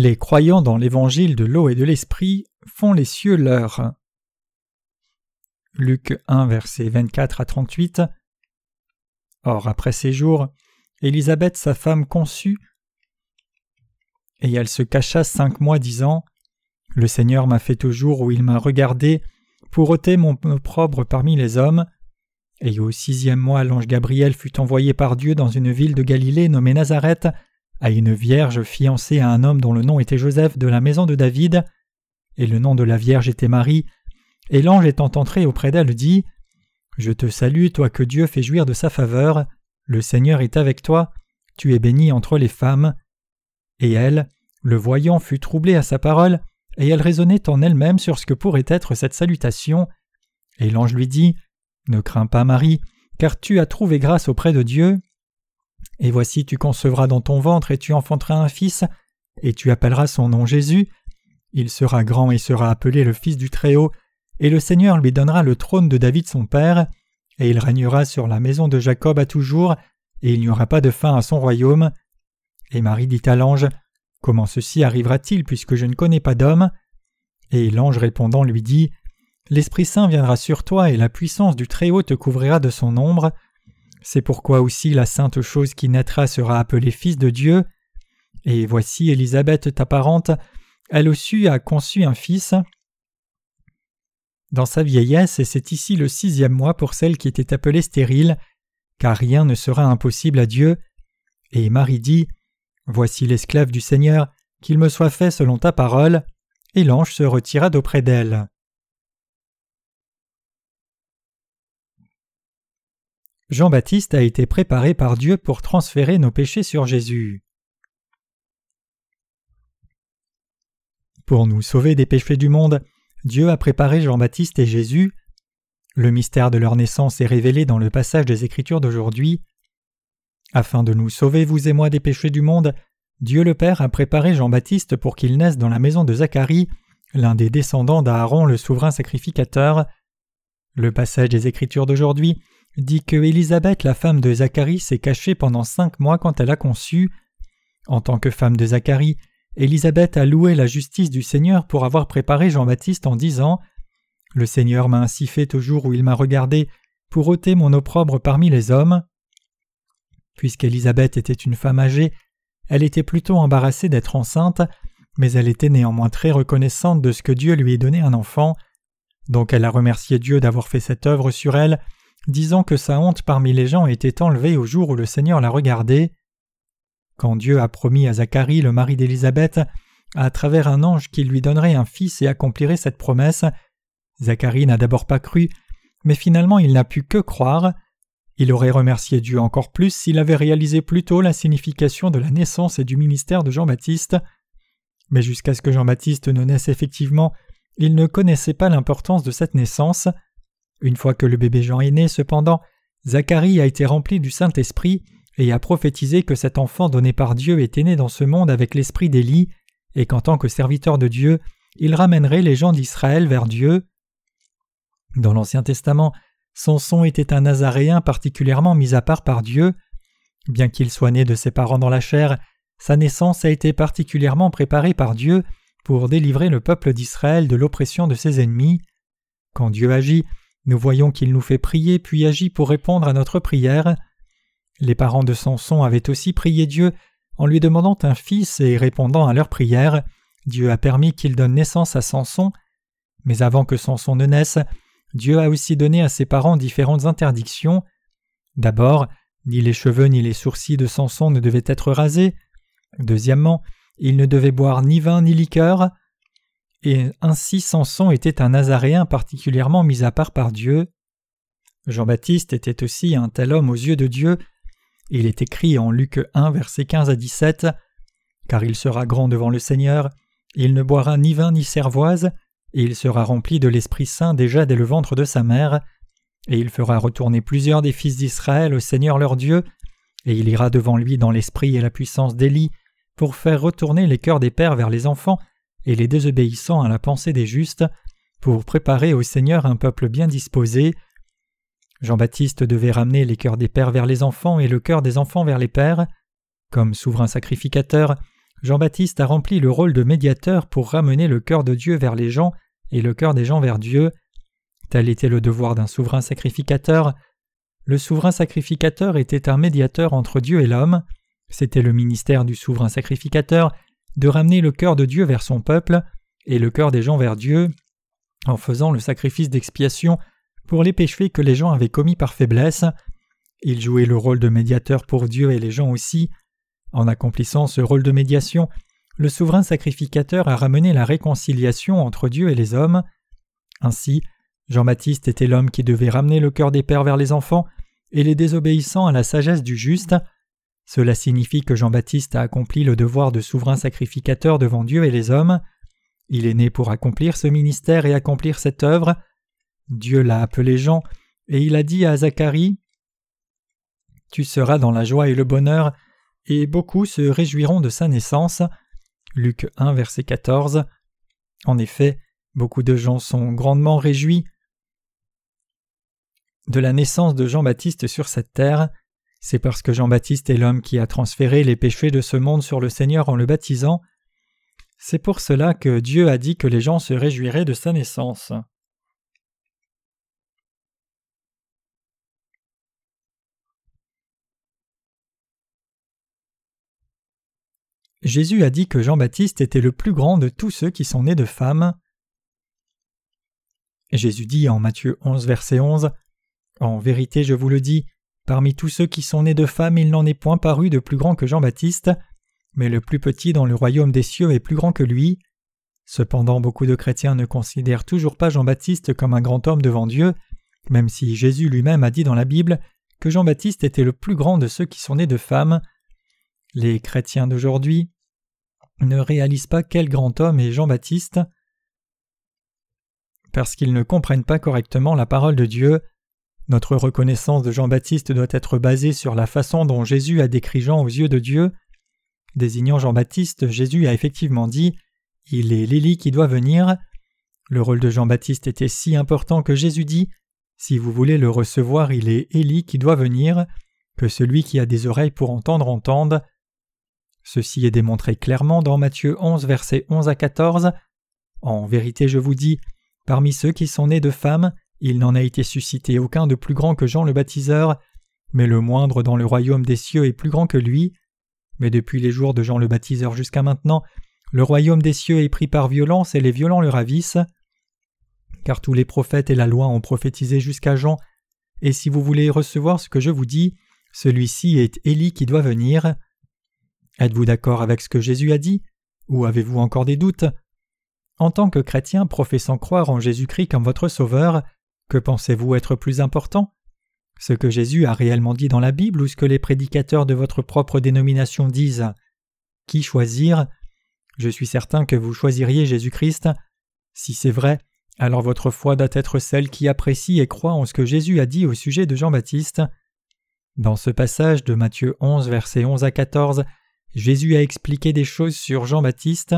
Les croyants dans l'évangile de l'eau et de l'esprit font les cieux leurs. Luc 1, versets 24 à 38. Or, après ces jours, Élisabeth, sa femme, conçut, et elle se cacha cinq mois, disant Le Seigneur m'a fait au jour où il m'a regardé pour ôter mon opprobre parmi les hommes. Et au sixième mois, l'ange Gabriel fut envoyé par Dieu dans une ville de Galilée nommée Nazareth, à une vierge fiancée à un homme dont le nom était Joseph de la maison de David, et le nom de la vierge était Marie, et l'ange étant entré auprès d'elle dit Je te salue, toi que Dieu fait jouir de sa faveur, le Seigneur est avec toi, tu es bénie entre les femmes. Et elle, le voyant, fut troublée à sa parole, et elle raisonnait en elle-même sur ce que pourrait être cette salutation. Et l'ange lui dit Ne crains pas, Marie, car tu as trouvé grâce auprès de Dieu. Et voici tu concevras dans ton ventre et tu enfanteras un fils, et tu appelleras son nom Jésus. Il sera grand et sera appelé le Fils du Très-Haut, et le Seigneur lui donnera le trône de David son père, et il régnera sur la maison de Jacob à toujours, et il n'y aura pas de fin à son royaume. Et Marie dit à l'ange Comment ceci arrivera-t-il puisque je ne connais pas d'homme? Et l'ange répondant lui dit L'Esprit Saint viendra sur toi et la puissance du Très-Haut te couvrira de son ombre. C'est pourquoi aussi la sainte chose qui naîtra sera appelée Fils de Dieu. Et voici Élisabeth ta parente, elle aussi a conçu un fils. Dans sa vieillesse, et c'est ici le sixième mois pour celle qui était appelée stérile, car rien ne sera impossible à Dieu. Et Marie dit Voici l'esclave du Seigneur, qu'il me soit fait selon ta parole. Et l'ange se retira d'auprès d'elle. Jean-Baptiste a été préparé par Dieu pour transférer nos péchés sur Jésus. Pour nous sauver des péchés du monde, Dieu a préparé Jean-Baptiste et Jésus. Le mystère de leur naissance est révélé dans le passage des Écritures d'aujourd'hui. Afin de nous sauver, vous et moi, des péchés du monde, Dieu le Père a préparé Jean-Baptiste pour qu'il naisse dans la maison de Zacharie, l'un des descendants d'Aaron le souverain sacrificateur. Le passage des Écritures d'aujourd'hui dit que Élisabeth, la femme de Zacharie, s'est cachée pendant cinq mois quand elle a conçu. En tant que femme de Zacharie, Élisabeth a loué la justice du Seigneur pour avoir préparé Jean-Baptiste en disant Le Seigneur m'a ainsi fait au jour où il m'a regardé pour ôter mon opprobre parmi les hommes. Puisqu'Élisabeth était une femme âgée, elle était plutôt embarrassée d'être enceinte, mais elle était néanmoins très reconnaissante de ce que Dieu lui ait donné un enfant. Donc elle a remercié Dieu d'avoir fait cette œuvre sur elle disant que sa honte parmi les gens était enlevée au jour où le Seigneur la regardait. Quand Dieu a promis à Zacharie, le mari d'Élisabeth, à travers un ange qu'il lui donnerait un fils et accomplirait cette promesse, Zacharie n'a d'abord pas cru, mais finalement il n'a pu que croire. Il aurait remercié Dieu encore plus s'il avait réalisé plus tôt la signification de la naissance et du ministère de Jean-Baptiste. Mais jusqu'à ce que Jean-Baptiste ne naisse effectivement, il ne connaissait pas l'importance de cette naissance. Une fois que le bébé Jean est né, cependant, Zacharie a été rempli du Saint-Esprit et a prophétisé que cet enfant donné par Dieu était né dans ce monde avec l'esprit d'Élie, et qu'en tant que serviteur de Dieu, il ramènerait les gens d'Israël vers Dieu. Dans l'Ancien Testament, Samson était un Nazaréen particulièrement mis à part par Dieu. Bien qu'il soit né de ses parents dans la chair, sa naissance a été particulièrement préparée par Dieu pour délivrer le peuple d'Israël de l'oppression de ses ennemis. Quand Dieu agit, nous voyons qu'il nous fait prier puis agit pour répondre à notre prière. Les parents de Samson avaient aussi prié Dieu en lui demandant un fils et répondant à leur prière, Dieu a permis qu'il donne naissance à Samson. Mais avant que Samson ne naisse, Dieu a aussi donné à ses parents différentes interdictions. D'abord, ni les cheveux ni les sourcils de Samson ne devaient être rasés. Deuxièmement, il ne devait boire ni vin ni liqueur et ainsi Samson était un Nazaréen particulièrement mis à part par Dieu. Jean-Baptiste était aussi un tel homme aux yeux de Dieu. Il est écrit en Luc 1, versets 15 à 17 Car il sera grand devant le Seigneur, il ne boira ni vin ni cervoise, et il sera rempli de l'Esprit Saint déjà dès le ventre de sa mère, et il fera retourner plusieurs des fils d'Israël au Seigneur leur Dieu, et il ira devant lui dans l'esprit et la puissance d'Élie, pour faire retourner les cœurs des pères vers les enfants, et les désobéissants à la pensée des justes, pour préparer au Seigneur un peuple bien disposé. Jean-Baptiste devait ramener les cœurs des pères vers les enfants et le cœur des enfants vers les pères. Comme souverain sacrificateur, Jean-Baptiste a rempli le rôle de médiateur pour ramener le cœur de Dieu vers les gens et le cœur des gens vers Dieu. Tel était le devoir d'un souverain sacrificateur. Le souverain sacrificateur était un médiateur entre Dieu et l'homme. C'était le ministère du souverain sacrificateur de ramener le cœur de Dieu vers son peuple et le cœur des gens vers Dieu en faisant le sacrifice d'expiation pour les péchés que les gens avaient commis par faiblesse. Il jouait le rôle de médiateur pour Dieu et les gens aussi. En accomplissant ce rôle de médiation, le souverain sacrificateur a ramené la réconciliation entre Dieu et les hommes. Ainsi, Jean-Baptiste était l'homme qui devait ramener le cœur des pères vers les enfants et les désobéissants à la sagesse du juste. Cela signifie que Jean-Baptiste a accompli le devoir de souverain sacrificateur devant Dieu et les hommes. Il est né pour accomplir ce ministère et accomplir cette œuvre. Dieu l'a appelé Jean, et il a dit à Zacharie Tu seras dans la joie et le bonheur, et beaucoup se réjouiront de sa naissance. Luc 1, verset 14. En effet, beaucoup de gens sont grandement réjouis de la naissance de Jean-Baptiste sur cette terre. C'est parce que Jean-Baptiste est l'homme qui a transféré les péchés de ce monde sur le Seigneur en le baptisant. C'est pour cela que Dieu a dit que les gens se réjouiraient de sa naissance. Jésus a dit que Jean-Baptiste était le plus grand de tous ceux qui sont nés de femmes. Jésus dit en Matthieu 11, verset 11 En vérité, je vous le dis, parmi tous ceux qui sont nés de femmes, il n'en est point paru de plus grand que Jean-Baptiste, mais le plus petit dans le royaume des cieux est plus grand que lui. Cependant, beaucoup de chrétiens ne considèrent toujours pas Jean-Baptiste comme un grand homme devant Dieu, même si Jésus lui-même a dit dans la Bible que Jean-Baptiste était le plus grand de ceux qui sont nés de femmes. Les chrétiens d'aujourd'hui ne réalisent pas quel grand homme est Jean-Baptiste parce qu'ils ne comprennent pas correctement la parole de Dieu. Notre reconnaissance de Jean-Baptiste doit être basée sur la façon dont Jésus a décrit Jean aux yeux de Dieu. Désignant Jean-Baptiste, Jésus a effectivement dit Il est l'Élie qui doit venir. Le rôle de Jean-Baptiste était si important que Jésus dit Si vous voulez le recevoir, il est Élie qui doit venir, que celui qui a des oreilles pour entendre entende. Ceci est démontré clairement dans Matthieu 11, versets 11 à 14. En vérité, je vous dis, parmi ceux qui sont nés de femmes, il n'en a été suscité aucun de plus grand que Jean le baptiseur, mais le moindre dans le royaume des cieux est plus grand que lui. Mais depuis les jours de Jean le baptiseur jusqu'à maintenant, le royaume des cieux est pris par violence et les violents le ravissent. Car tous les prophètes et la loi ont prophétisé jusqu'à Jean, et si vous voulez recevoir ce que je vous dis, celui-ci est Élie qui doit venir. Êtes-vous d'accord avec ce que Jésus a dit? Ou avez-vous encore des doutes? En tant que chrétien professant croire en Jésus-Christ comme votre Sauveur, que pensez-vous être plus important? Ce que Jésus a réellement dit dans la Bible ou ce que les prédicateurs de votre propre dénomination disent? Qui choisir? Je suis certain que vous choisiriez Jésus-Christ. Si c'est vrai, alors votre foi doit être celle qui apprécie et croit en ce que Jésus a dit au sujet de Jean-Baptiste. Dans ce passage de Matthieu 11, versets 11 à 14, Jésus a expliqué des choses sur Jean-Baptiste.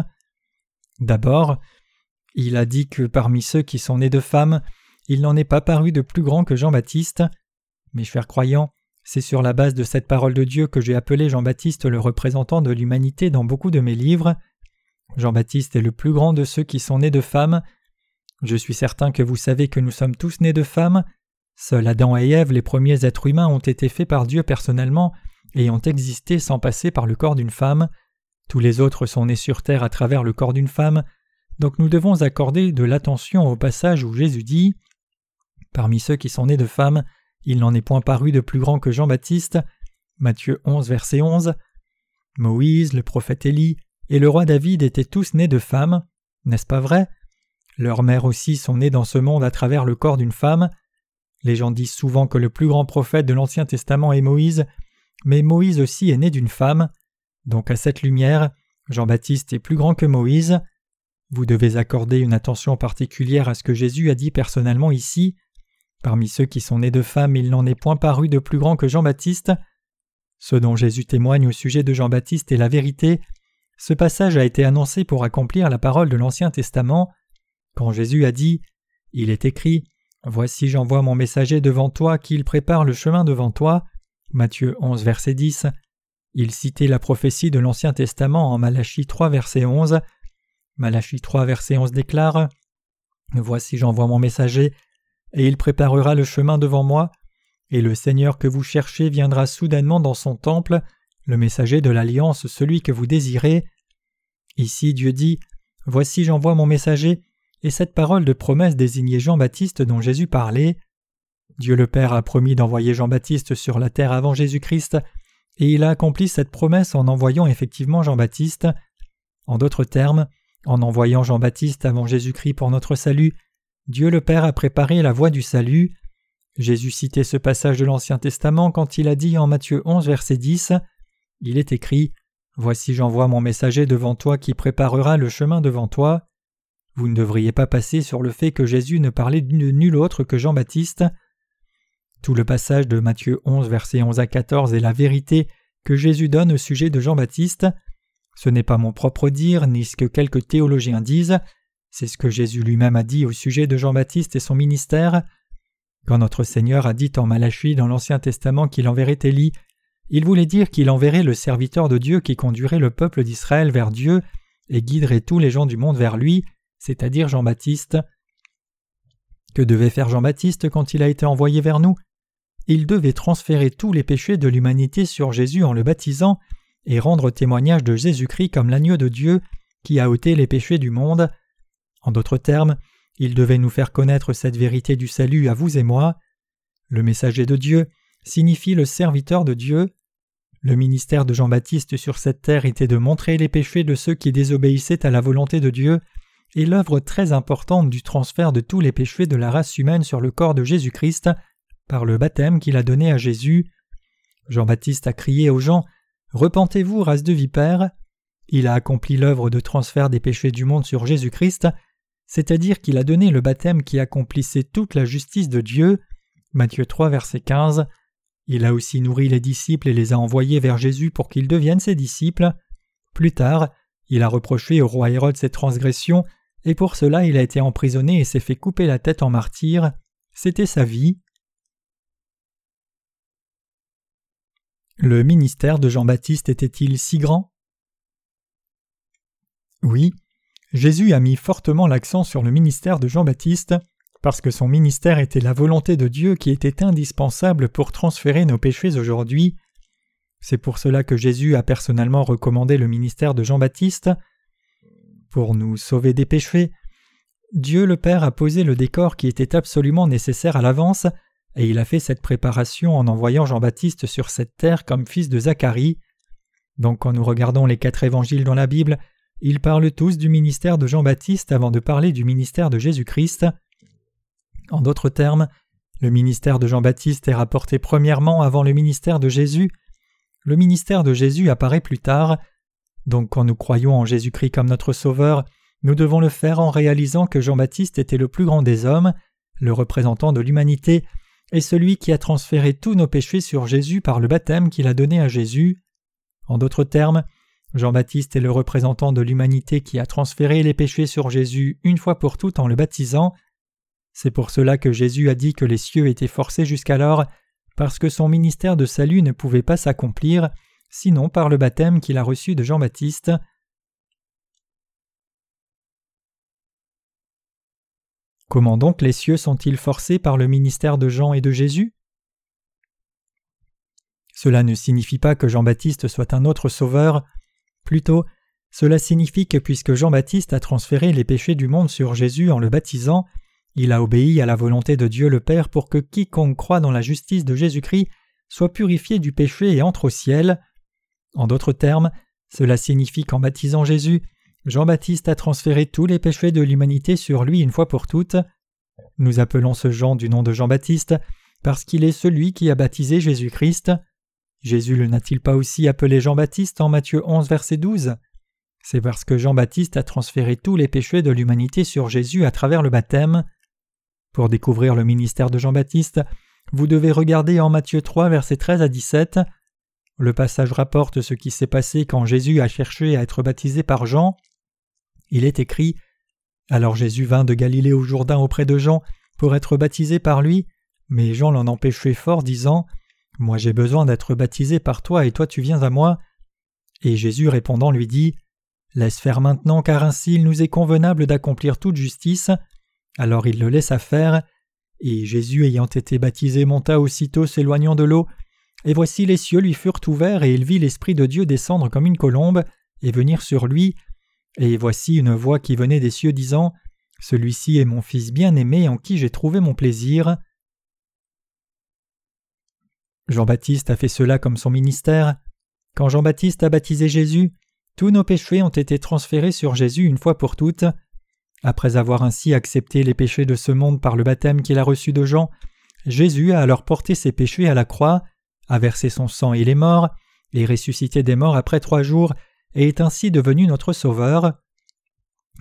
D'abord, il a dit que parmi ceux qui sont nés de femmes, il n'en est pas paru de plus grand que Jean-Baptiste. Mes chers croyants, c'est sur la base de cette parole de Dieu que j'ai appelé Jean-Baptiste le représentant de l'humanité dans beaucoup de mes livres. Jean-Baptiste est le plus grand de ceux qui sont nés de femmes. Je suis certain que vous savez que nous sommes tous nés de femmes. Seuls Adam et Ève, les premiers êtres humains, ont été faits par Dieu personnellement et ont existé sans passer par le corps d'une femme. Tous les autres sont nés sur terre à travers le corps d'une femme. Donc nous devons accorder de l'attention au passage où Jésus dit Parmi ceux qui sont nés de femmes, il n'en est point paru de plus grand que Jean-Baptiste. Matthieu 11, verset 11. Moïse, le prophète Élie et le roi David étaient tous nés de femmes, n'est-ce pas vrai? Leurs mères aussi sont nées dans ce monde à travers le corps d'une femme. Les gens disent souvent que le plus grand prophète de l'Ancien Testament est Moïse, mais Moïse aussi est né d'une femme. Donc à cette lumière, Jean-Baptiste est plus grand que Moïse. Vous devez accorder une attention particulière à ce que Jésus a dit personnellement ici. Parmi ceux qui sont nés de femmes, il n'en est point paru de plus grand que Jean-Baptiste. Ce dont Jésus témoigne au sujet de Jean-Baptiste est la vérité. Ce passage a été annoncé pour accomplir la parole de l'Ancien Testament. Quand Jésus a dit Il est écrit Voici j'envoie mon messager devant toi, qu'il prépare le chemin devant toi. Matthieu 11, verset 10. Il citait la prophétie de l'Ancien Testament en Malachie 3 verset 11. Malachie 3 verset 11 déclare Voici j'envoie mon messager, et il préparera le chemin devant moi, et le Seigneur que vous cherchez viendra soudainement dans son temple, le messager de l'alliance, celui que vous désirez. Ici Dieu dit Voici j'envoie mon messager, et cette parole de promesse désignait Jean-Baptiste dont Jésus parlait. Dieu le Père a promis d'envoyer Jean-Baptiste sur la terre avant Jésus-Christ, et il a accompli cette promesse en envoyant effectivement Jean-Baptiste. En d'autres termes, en envoyant Jean-Baptiste avant Jésus-Christ pour notre salut, Dieu le Père a préparé la voie du salut. Jésus citait ce passage de l'Ancien Testament quand il a dit en Matthieu 11 verset 10 Il est écrit Voici j'envoie mon messager devant toi qui préparera le chemin devant toi. Vous ne devriez pas passer sur le fait que Jésus ne parlait de nul autre que Jean-Baptiste. Tout le passage de Matthieu 11 versets 11 à 14 est la vérité que Jésus donne au sujet de Jean-Baptiste. Ce n'est pas mon propre dire, ni ce que quelques théologiens disent, c'est ce que Jésus lui-même a dit au sujet de Jean-Baptiste et son ministère. Quand notre Seigneur a dit en Malachie dans l'Ancien Testament qu'il enverrait Élie, il voulait dire qu'il enverrait le serviteur de Dieu qui conduirait le peuple d'Israël vers Dieu et guiderait tous les gens du monde vers lui, c'est-à-dire Jean-Baptiste. Que devait faire Jean-Baptiste quand il a été envoyé vers nous? Il devait transférer tous les péchés de l'humanité sur Jésus en le baptisant et rendre témoignage de Jésus-Christ comme l'agneau de Dieu qui a ôté les péchés du monde. En d'autres termes, il devait nous faire connaître cette vérité du salut à vous et moi. Le messager de Dieu signifie le serviteur de Dieu. Le ministère de Jean-Baptiste sur cette terre était de montrer les péchés de ceux qui désobéissaient à la volonté de Dieu et l'œuvre très importante du transfert de tous les péchés de la race humaine sur le corps de Jésus-Christ par le baptême qu'il a donné à Jésus. Jean-Baptiste a crié aux gens Repentez-vous, race de vipères. Il a accompli l'œuvre de transfert des péchés du monde sur Jésus-Christ, c'est-à-dire qu'il a donné le baptême qui accomplissait toute la justice de Dieu. Matthieu 3, verset 15. Il a aussi nourri les disciples et les a envoyés vers Jésus pour qu'ils deviennent ses disciples. Plus tard, il a reproché au roi Hérode ses transgressions, et pour cela il a été emprisonné et s'est fait couper la tête en martyr. C'était sa vie. Le ministère de Jean-Baptiste était-il si grand? Oui, Jésus a mis fortement l'accent sur le ministère de Jean-Baptiste, parce que son ministère était la volonté de Dieu qui était indispensable pour transférer nos péchés aujourd'hui. C'est pour cela que Jésus a personnellement recommandé le ministère de Jean-Baptiste. Pour nous sauver des péchés, Dieu le Père a posé le décor qui était absolument nécessaire à l'avance, et il a fait cette préparation en envoyant Jean-Baptiste sur cette terre comme fils de Zacharie. Donc quand nous regardons les quatre évangiles dans la Bible, ils parlent tous du ministère de Jean-Baptiste avant de parler du ministère de Jésus-Christ. En d'autres termes, le ministère de Jean-Baptiste est rapporté premièrement avant le ministère de Jésus. Le ministère de Jésus apparaît plus tard. Donc quand nous croyons en Jésus-Christ comme notre Sauveur, nous devons le faire en réalisant que Jean-Baptiste était le plus grand des hommes, le représentant de l'humanité, et celui qui a transféré tous nos péchés sur Jésus par le baptême qu'il a donné à Jésus. En d'autres termes, Jean-Baptiste est le représentant de l'humanité qui a transféré les péchés sur Jésus une fois pour toutes en le baptisant, c'est pour cela que Jésus a dit que les cieux étaient forcés jusqu'alors, parce que son ministère de salut ne pouvait pas s'accomplir, sinon par le baptême qu'il a reçu de Jean-Baptiste. Comment donc les cieux sont-ils forcés par le ministère de Jean et de Jésus? Cela ne signifie pas que Jean-Baptiste soit un autre sauveur, plutôt cela signifie que puisque Jean-Baptiste a transféré les péchés du monde sur Jésus en le baptisant, il a obéi à la volonté de Dieu le Père pour que quiconque croit dans la justice de Jésus-Christ soit purifié du péché et entre au ciel. En d'autres termes, cela signifie qu'en baptisant Jésus, Jean-Baptiste a transféré tous les péchés de l'humanité sur lui une fois pour toutes. Nous appelons ce Jean du nom de Jean-Baptiste parce qu'il est celui qui a baptisé Jésus-Christ. Jésus le n'a-t-il pas aussi appelé Jean-Baptiste en Matthieu 11 verset 12 C'est parce que Jean-Baptiste a transféré tous les péchés de l'humanité sur Jésus à travers le baptême. Pour découvrir le ministère de Jean-Baptiste, vous devez regarder en Matthieu 3, versets 13 à 17. Le passage rapporte ce qui s'est passé quand Jésus a cherché à être baptisé par Jean. Il est écrit Alors Jésus vint de Galilée au Jourdain auprès de Jean pour être baptisé par lui, mais Jean l'en empêchait fort, disant Moi j'ai besoin d'être baptisé par toi et toi tu viens à moi. Et Jésus répondant lui dit Laisse faire maintenant, car ainsi il nous est convenable d'accomplir toute justice. Alors il le laissa faire, et Jésus ayant été baptisé monta aussitôt s'éloignant de l'eau, et voici les cieux lui furent ouverts, et il vit l'Esprit de Dieu descendre comme une colombe, et venir sur lui, et voici une voix qui venait des cieux disant Celui-ci est mon Fils bien-aimé en qui j'ai trouvé mon plaisir. Jean-Baptiste a fait cela comme son ministère. Quand Jean-Baptiste a baptisé Jésus, tous nos péchés ont été transférés sur Jésus une fois pour toutes. Après avoir ainsi accepté les péchés de ce monde par le baptême qu'il a reçu de Jean, Jésus a alors porté ses péchés à la croix, a versé son sang et les morts, et ressuscité des morts après trois jours, et est ainsi devenu notre Sauveur.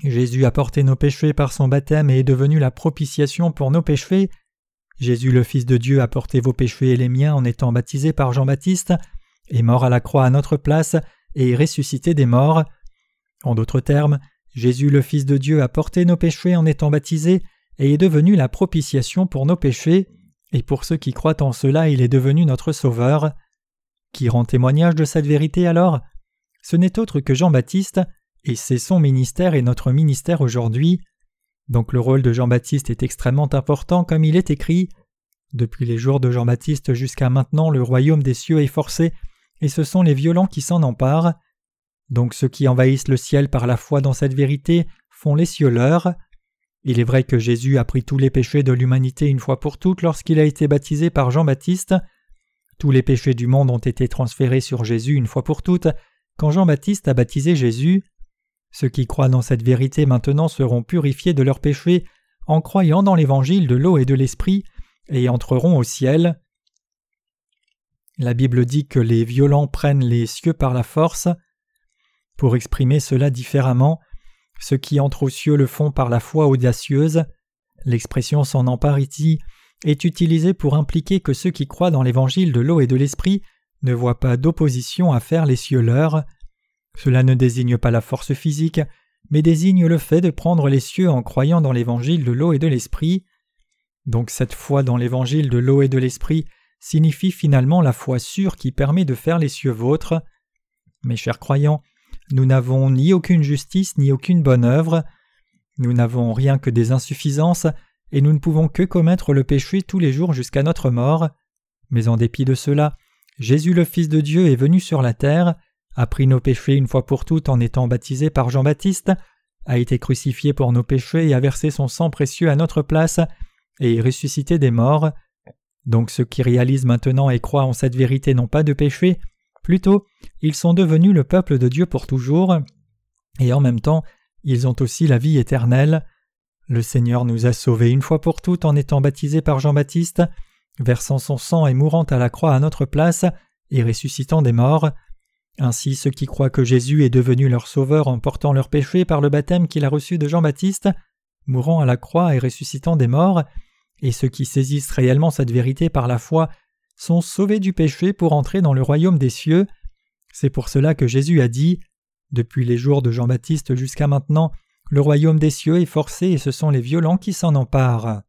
Jésus a porté nos péchés par son baptême et est devenu la propitiation pour nos péchés. Jésus le Fils de Dieu a porté vos péchés et les miens en étant baptisé par Jean-Baptiste, est mort à la croix à notre place, et ressuscité des morts. En d'autres termes, Jésus le Fils de Dieu a porté nos péchés en étant baptisé et est devenu la propitiation pour nos péchés, et pour ceux qui croient en cela il est devenu notre Sauveur. Qui rend témoignage de cette vérité alors? Ce n'est autre que Jean-Baptiste, et c'est son ministère et notre ministère aujourd'hui. Donc le rôle de Jean-Baptiste est extrêmement important comme il est écrit. Depuis les jours de Jean-Baptiste jusqu'à maintenant le royaume des cieux est forcé et ce sont les violents qui s'en emparent. Donc ceux qui envahissent le ciel par la foi dans cette vérité font les cieux leurs. Il est vrai que Jésus a pris tous les péchés de l'humanité une fois pour toutes lorsqu'il a été baptisé par Jean-Baptiste. Tous les péchés du monde ont été transférés sur Jésus une fois pour toutes quand Jean-Baptiste a baptisé Jésus. Ceux qui croient dans cette vérité maintenant seront purifiés de leurs péchés en croyant dans l'évangile de l'eau et de l'esprit et entreront au ciel. La Bible dit que les violents prennent les cieux par la force. Pour exprimer cela différemment, ceux qui entrent aux cieux le font par la foi audacieuse. L'expression s'en empare ici est utilisée pour impliquer que ceux qui croient dans l'évangile de l'eau et de l'esprit ne voient pas d'opposition à faire les cieux leurs. Cela ne désigne pas la force physique, mais désigne le fait de prendre les cieux en croyant dans l'évangile de l'eau et de l'esprit. Donc cette foi dans l'évangile de l'eau et de l'esprit signifie finalement la foi sûre qui permet de faire les cieux vôtres. Mes chers croyants, nous n'avons ni aucune justice ni aucune bonne œuvre, nous n'avons rien que des insuffisances, et nous ne pouvons que commettre le péché tous les jours jusqu'à notre mort. Mais en dépit de cela, Jésus le Fils de Dieu est venu sur la terre, a pris nos péchés une fois pour toutes en étant baptisé par Jean-Baptiste, a été crucifié pour nos péchés et a versé son sang précieux à notre place, et ressuscité des morts. Donc ceux qui réalisent maintenant et croient en cette vérité n'ont pas de péché, plutôt ils sont devenus le peuple de Dieu pour toujours, et en même temps ils ont aussi la vie éternelle. Le Seigneur nous a sauvés une fois pour toutes en étant baptisés par Jean-Baptiste, versant son sang et mourant à la croix à notre place, et ressuscitant des morts. Ainsi ceux qui croient que Jésus est devenu leur sauveur en portant leurs péchés par le baptême qu'il a reçu de Jean-Baptiste, mourant à la croix et ressuscitant des morts, et ceux qui saisissent réellement cette vérité par la foi sont sauvés du péché pour entrer dans le royaume des cieux. C'est pour cela que Jésus a dit Depuis les jours de Jean-Baptiste jusqu'à maintenant, le royaume des cieux est forcé et ce sont les violents qui s'en emparent.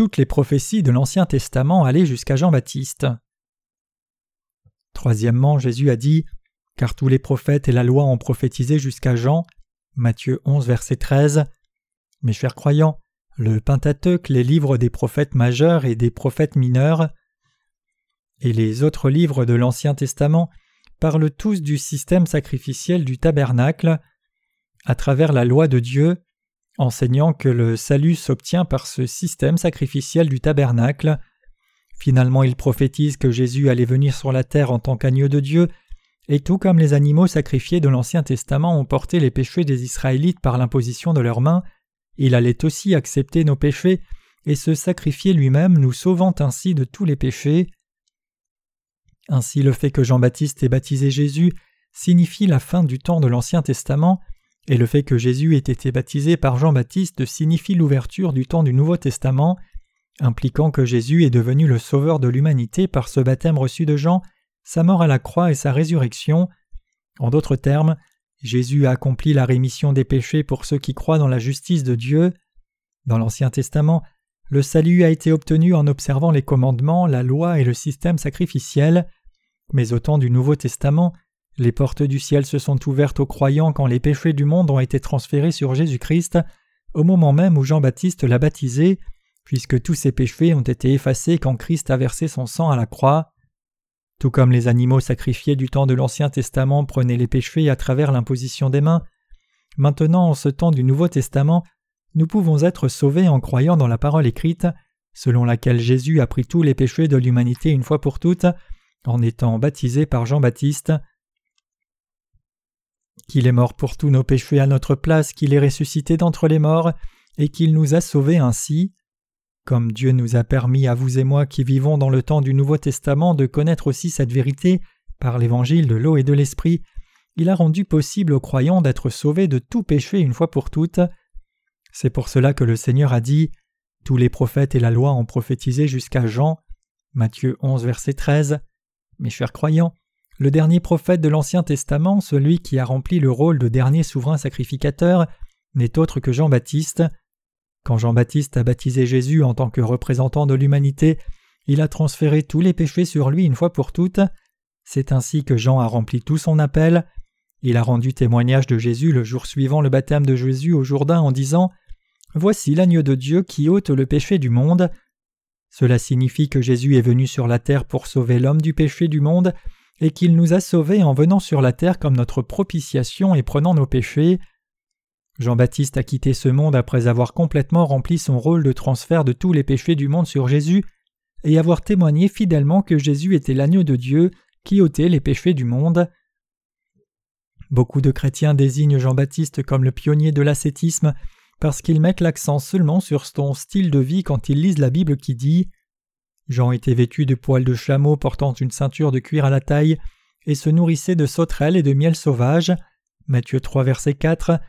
Toutes les prophéties de l'Ancien Testament allaient jusqu'à Jean-Baptiste. Troisièmement, Jésus a dit car tous les prophètes et la loi ont prophétisé jusqu'à Jean. Matthieu 11, verset 13. Mes chers croyants, le Pentateuque, les livres des prophètes majeurs et des prophètes mineurs, et les autres livres de l'Ancien Testament parlent tous du système sacrificiel du tabernacle, à travers la loi de Dieu, enseignant que le salut s'obtient par ce système sacrificiel du tabernacle. Finalement, ils prophétisent que Jésus allait venir sur la terre en tant qu'agneau de Dieu et tout comme les animaux sacrifiés de l'Ancien Testament ont porté les péchés des Israélites par l'imposition de leurs mains, il allait aussi accepter nos péchés et se sacrifier lui-même, nous sauvant ainsi de tous les péchés. Ainsi le fait que Jean-Baptiste ait baptisé Jésus signifie la fin du temps de l'Ancien Testament, et le fait que Jésus ait été baptisé par Jean-Baptiste signifie l'ouverture du temps du Nouveau Testament, impliquant que Jésus est devenu le Sauveur de l'humanité par ce baptême reçu de Jean sa mort à la croix et sa résurrection. En d'autres termes, Jésus a accompli la rémission des péchés pour ceux qui croient dans la justice de Dieu. Dans l'Ancien Testament, le salut a été obtenu en observant les commandements, la loi et le système sacrificiel, mais au temps du Nouveau Testament, les portes du ciel se sont ouvertes aux croyants quand les péchés du monde ont été transférés sur Jésus-Christ, au moment même où Jean-Baptiste l'a baptisé, puisque tous ces péchés ont été effacés quand Christ a versé son sang à la croix. Tout comme les animaux sacrifiés du temps de l'Ancien Testament prenaient les péchés à travers l'imposition des mains, maintenant en ce temps du Nouveau Testament, nous pouvons être sauvés en croyant dans la parole écrite, selon laquelle Jésus a pris tous les péchés de l'humanité une fois pour toutes, en étant baptisé par Jean-Baptiste. Qu'il est mort pour tous nos péchés à notre place, qu'il est ressuscité d'entre les morts, et qu'il nous a sauvés ainsi. Comme Dieu nous a permis à vous et moi qui vivons dans le temps du Nouveau Testament de connaître aussi cette vérité par l'évangile de l'eau et de l'esprit, il a rendu possible aux croyants d'être sauvés de tout péché une fois pour toutes. C'est pour cela que le Seigneur a dit Tous les prophètes et la loi ont prophétisé jusqu'à Jean. Matthieu 11, verset 13. Mes chers croyants, le dernier prophète de l'Ancien Testament, celui qui a rempli le rôle de dernier souverain sacrificateur, n'est autre que Jean-Baptiste. Quand Jean-Baptiste a baptisé Jésus en tant que représentant de l'humanité, il a transféré tous les péchés sur lui une fois pour toutes. C'est ainsi que Jean a rempli tout son appel. Il a rendu témoignage de Jésus le jour suivant le baptême de Jésus au Jourdain en disant Voici l'agneau de Dieu qui ôte le péché du monde. Cela signifie que Jésus est venu sur la terre pour sauver l'homme du péché du monde et qu'il nous a sauvés en venant sur la terre comme notre propitiation et prenant nos péchés. Jean-Baptiste a quitté ce monde après avoir complètement rempli son rôle de transfert de tous les péchés du monde sur Jésus et avoir témoigné fidèlement que Jésus était l'agneau de Dieu qui ôtait les péchés du monde. Beaucoup de chrétiens désignent Jean-Baptiste comme le pionnier de l'ascétisme parce qu'ils mettent l'accent seulement sur son style de vie quand ils lisent la Bible qui dit Jean était vêtu de poils de chameau portant une ceinture de cuir à la taille et se nourrissait de sauterelles et de miel sauvage. Matthieu 3 verset 4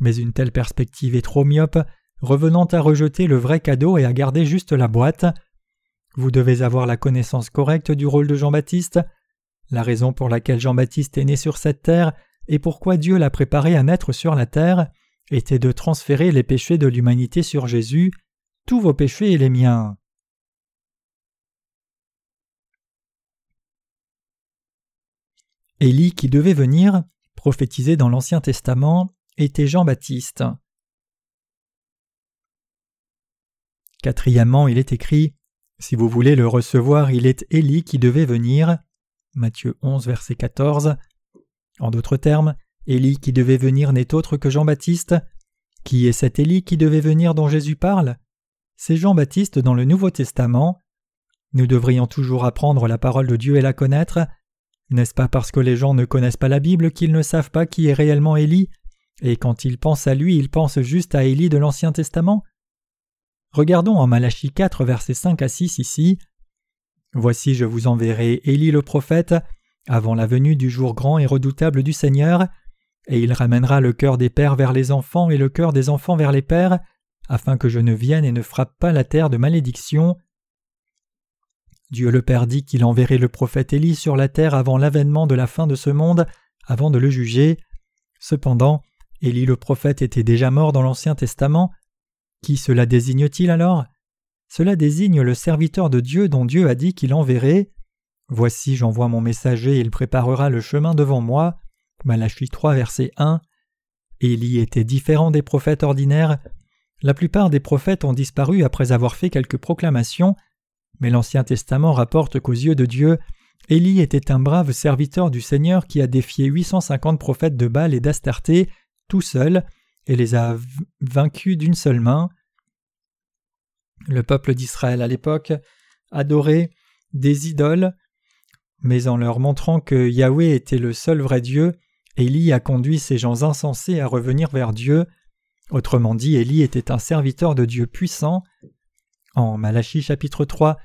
mais une telle perspective est trop myope, revenant à rejeter le vrai cadeau et à garder juste la boîte. Vous devez avoir la connaissance correcte du rôle de Jean-Baptiste, la raison pour laquelle Jean-Baptiste est né sur cette terre et pourquoi Dieu l'a préparé à naître sur la terre était de transférer les péchés de l'humanité sur Jésus, tous vos péchés et les miens. Élie qui devait venir, prophétisé dans l'Ancien Testament, était Jean-Baptiste. Quatrièmement, il est écrit Si vous voulez le recevoir, il est Élie qui devait venir. Matthieu 11, verset 14. En d'autres termes, Élie qui devait venir n'est autre que Jean-Baptiste. Qui est cet Élie qui devait venir dont Jésus parle? C'est Jean-Baptiste dans le Nouveau Testament. Nous devrions toujours apprendre la parole de Dieu et la connaître. N'est-ce pas parce que les gens ne connaissent pas la Bible qu'ils ne savent pas qui est réellement Élie? Et quand il pense à lui, il pense juste à Élie de l'Ancien Testament? Regardons en Malachie 4, versets 5 à 6 ici. Voici, je vous enverrai Élie le prophète, avant la venue du jour grand et redoutable du Seigneur, et il ramènera le cœur des pères vers les enfants et le cœur des enfants vers les pères, afin que je ne vienne et ne frappe pas la terre de malédiction. Dieu le Père dit qu'il enverrait le prophète Élie sur la terre avant l'avènement de la fin de ce monde, avant de le juger. Cependant, Élie le prophète était déjà mort dans l'Ancien Testament. Qui cela désigne-t-il alors? Cela désigne le serviteur de Dieu dont Dieu a dit qu'il enverrait. Voici j'envoie mon messager, il préparera le chemin devant moi. Malachie 3 verset 1. Élie était différent des prophètes ordinaires. La plupart des prophètes ont disparu après avoir fait quelques proclamations, mais l'Ancien Testament rapporte qu'aux yeux de Dieu, Élie était un brave serviteur du Seigneur qui a défié 850 prophètes de Baal et d'Astarté tout seul et les a vaincus d'une seule main. Le peuple d'Israël à l'époque adorait des idoles, mais en leur montrant que Yahweh était le seul vrai Dieu, Élie a conduit ces gens insensés à revenir vers Dieu. Autrement dit, Élie était un serviteur de Dieu puissant. En Malachie chapitre 3,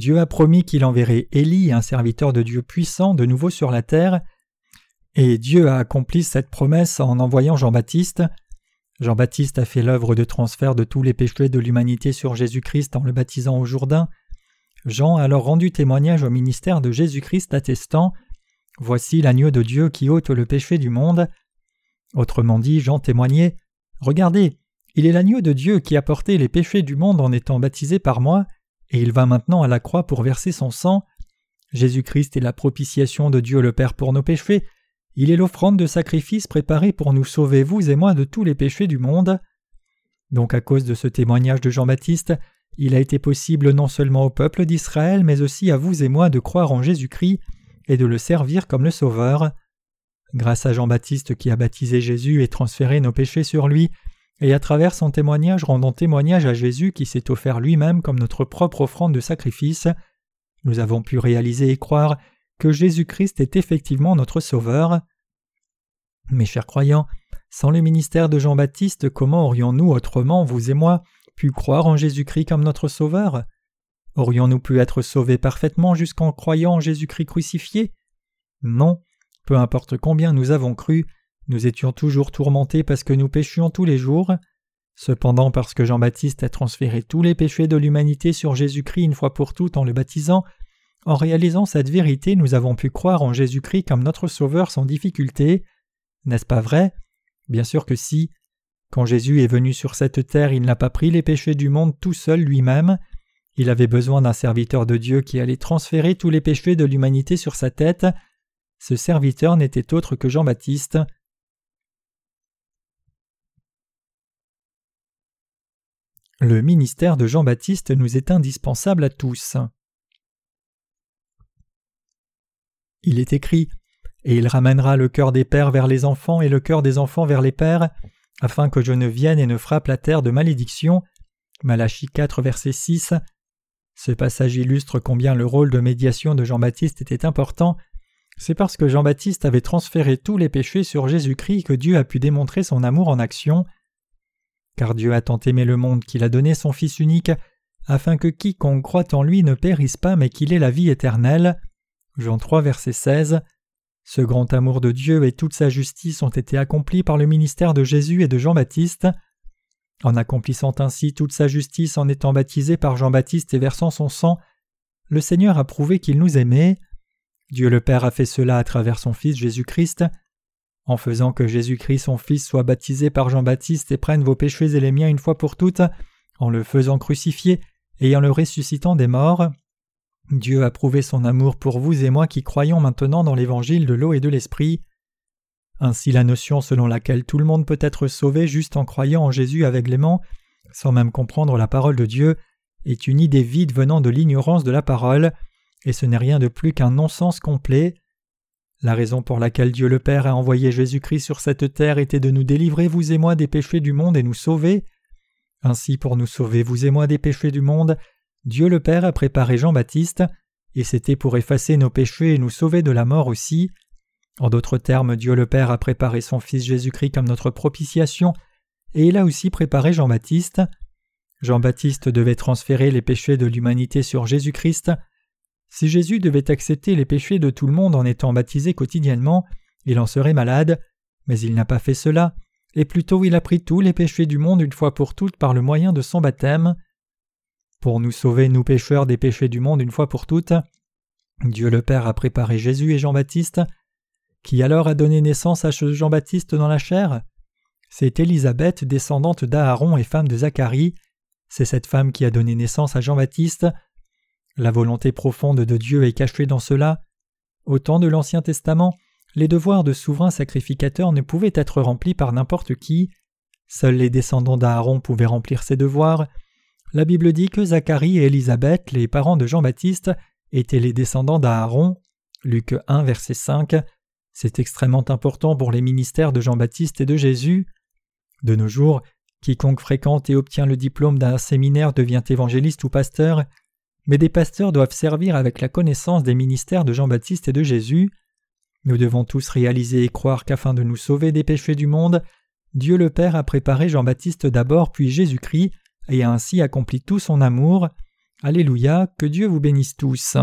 Dieu a promis qu'il enverrait Élie, un serviteur de Dieu puissant, de nouveau sur la terre, et Dieu a accompli cette promesse en envoyant Jean-Baptiste. Jean-Baptiste a fait l'œuvre de transfert de tous les péchés de l'humanité sur Jésus-Christ en le baptisant au Jourdain. Jean a alors rendu témoignage au ministère de Jésus-Christ attestant Voici l'agneau de Dieu qui ôte le péché du monde. Autrement dit, Jean témoignait Regardez, il est l'agneau de Dieu qui a porté les péchés du monde en étant baptisé par moi, et il va maintenant à la croix pour verser son sang. Jésus-Christ est la propitiation de Dieu le Père pour nos péchés, il est l'offrande de sacrifice préparée pour nous sauver, vous et moi, de tous les péchés du monde. Donc à cause de ce témoignage de Jean-Baptiste, il a été possible non seulement au peuple d'Israël, mais aussi à vous et moi de croire en Jésus-Christ et de le servir comme le Sauveur. Grâce à Jean-Baptiste qui a baptisé Jésus et transféré nos péchés sur lui, et à travers son témoignage rendant témoignage à Jésus qui s'est offert lui-même comme notre propre offrande de sacrifice, nous avons pu réaliser et croire que Jésus-Christ est effectivement notre Sauveur. Mes chers croyants, sans le ministère de Jean-Baptiste, comment aurions-nous autrement, vous et moi, pu croire en Jésus-Christ comme notre Sauveur? Aurions-nous pu être sauvés parfaitement jusqu'en croyant en Jésus-Christ crucifié? Non, peu importe combien nous avons cru, nous étions toujours tourmentés parce que nous péchions tous les jours. Cependant, parce que Jean-Baptiste a transféré tous les péchés de l'humanité sur Jésus-Christ une fois pour toutes en le baptisant, en réalisant cette vérité, nous avons pu croire en Jésus-Christ comme notre Sauveur sans difficulté. N'est-ce pas vrai? Bien sûr que si. Quand Jésus est venu sur cette terre, il n'a pas pris les péchés du monde tout seul lui-même. Il avait besoin d'un serviteur de Dieu qui allait transférer tous les péchés de l'humanité sur sa tête. Ce serviteur n'était autre que Jean-Baptiste. Le ministère de Jean-Baptiste nous est indispensable à tous. Il est écrit Et il ramènera le cœur des pères vers les enfants et le cœur des enfants vers les pères, afin que je ne vienne et ne frappe la terre de malédiction. Malachie 4, verset 6. Ce passage illustre combien le rôle de médiation de Jean-Baptiste était important. C'est parce que Jean-Baptiste avait transféré tous les péchés sur Jésus-Christ que Dieu a pu démontrer son amour en action. Car Dieu a tant aimé le monde qu'il a donné son Fils unique, afin que quiconque croit en lui ne périsse pas mais qu'il ait la vie éternelle. Jean 3, verset 16. Ce grand amour de Dieu et toute sa justice ont été accomplis par le ministère de Jésus et de Jean-Baptiste. En accomplissant ainsi toute sa justice en étant baptisé par Jean-Baptiste et versant son sang, le Seigneur a prouvé qu'il nous aimait. Dieu le Père a fait cela à travers son Fils Jésus-Christ. En faisant que Jésus-Christ son Fils soit baptisé par Jean-Baptiste et prenne vos péchés et les miens une fois pour toutes, en le faisant crucifier et en le ressuscitant des morts, Dieu a prouvé son amour pour vous et moi qui croyons maintenant dans l'évangile de l'eau et de l'esprit. Ainsi la notion selon laquelle tout le monde peut être sauvé juste en croyant en Jésus aveuglément, sans même comprendre la parole de Dieu, est une idée vide venant de l'ignorance de la parole, et ce n'est rien de plus qu'un non-sens complet. La raison pour laquelle Dieu le Père a envoyé Jésus-Christ sur cette terre était de nous délivrer, vous et moi, des péchés du monde et nous sauver. Ainsi, pour nous sauver, vous et moi, des péchés du monde, Dieu le Père a préparé Jean-Baptiste, et c'était pour effacer nos péchés et nous sauver de la mort aussi. En d'autres termes, Dieu le Père a préparé son Fils Jésus-Christ comme notre propitiation, et il a aussi préparé Jean-Baptiste. Jean-Baptiste devait transférer les péchés de l'humanité sur Jésus-Christ. Si Jésus devait accepter les péchés de tout le monde en étant baptisé quotidiennement, il en serait malade, mais il n'a pas fait cela, et plutôt il a pris tous les péchés du monde une fois pour toutes par le moyen de son baptême. Pour nous sauver, nous pécheurs, des péchés du monde une fois pour toutes, Dieu le Père a préparé Jésus et Jean-Baptiste. Qui alors a donné naissance à Jean-Baptiste dans la chair C'est Élisabeth, descendante d'Aaron et femme de Zacharie. C'est cette femme qui a donné naissance à Jean-Baptiste. La volonté profonde de Dieu est cachée dans cela. Au temps de l'Ancien Testament, les devoirs de souverain sacrificateur ne pouvaient être remplis par n'importe qui. Seuls les descendants d'Aaron pouvaient remplir ces devoirs. La Bible dit que Zacharie et Élisabeth, les parents de Jean-Baptiste, étaient les descendants d'Aaron. Luc 1, verset 5. C'est extrêmement important pour les ministères de Jean-Baptiste et de Jésus. De nos jours, quiconque fréquente et obtient le diplôme d'un séminaire devient évangéliste ou pasteur, mais des pasteurs doivent servir avec la connaissance des ministères de Jean-Baptiste et de Jésus. Nous devons tous réaliser et croire qu'afin de nous sauver des péchés du monde, Dieu le Père a préparé Jean-Baptiste d'abord puis Jésus-Christ et a ainsi accompli tout son amour. Alléluia, que Dieu vous bénisse tous.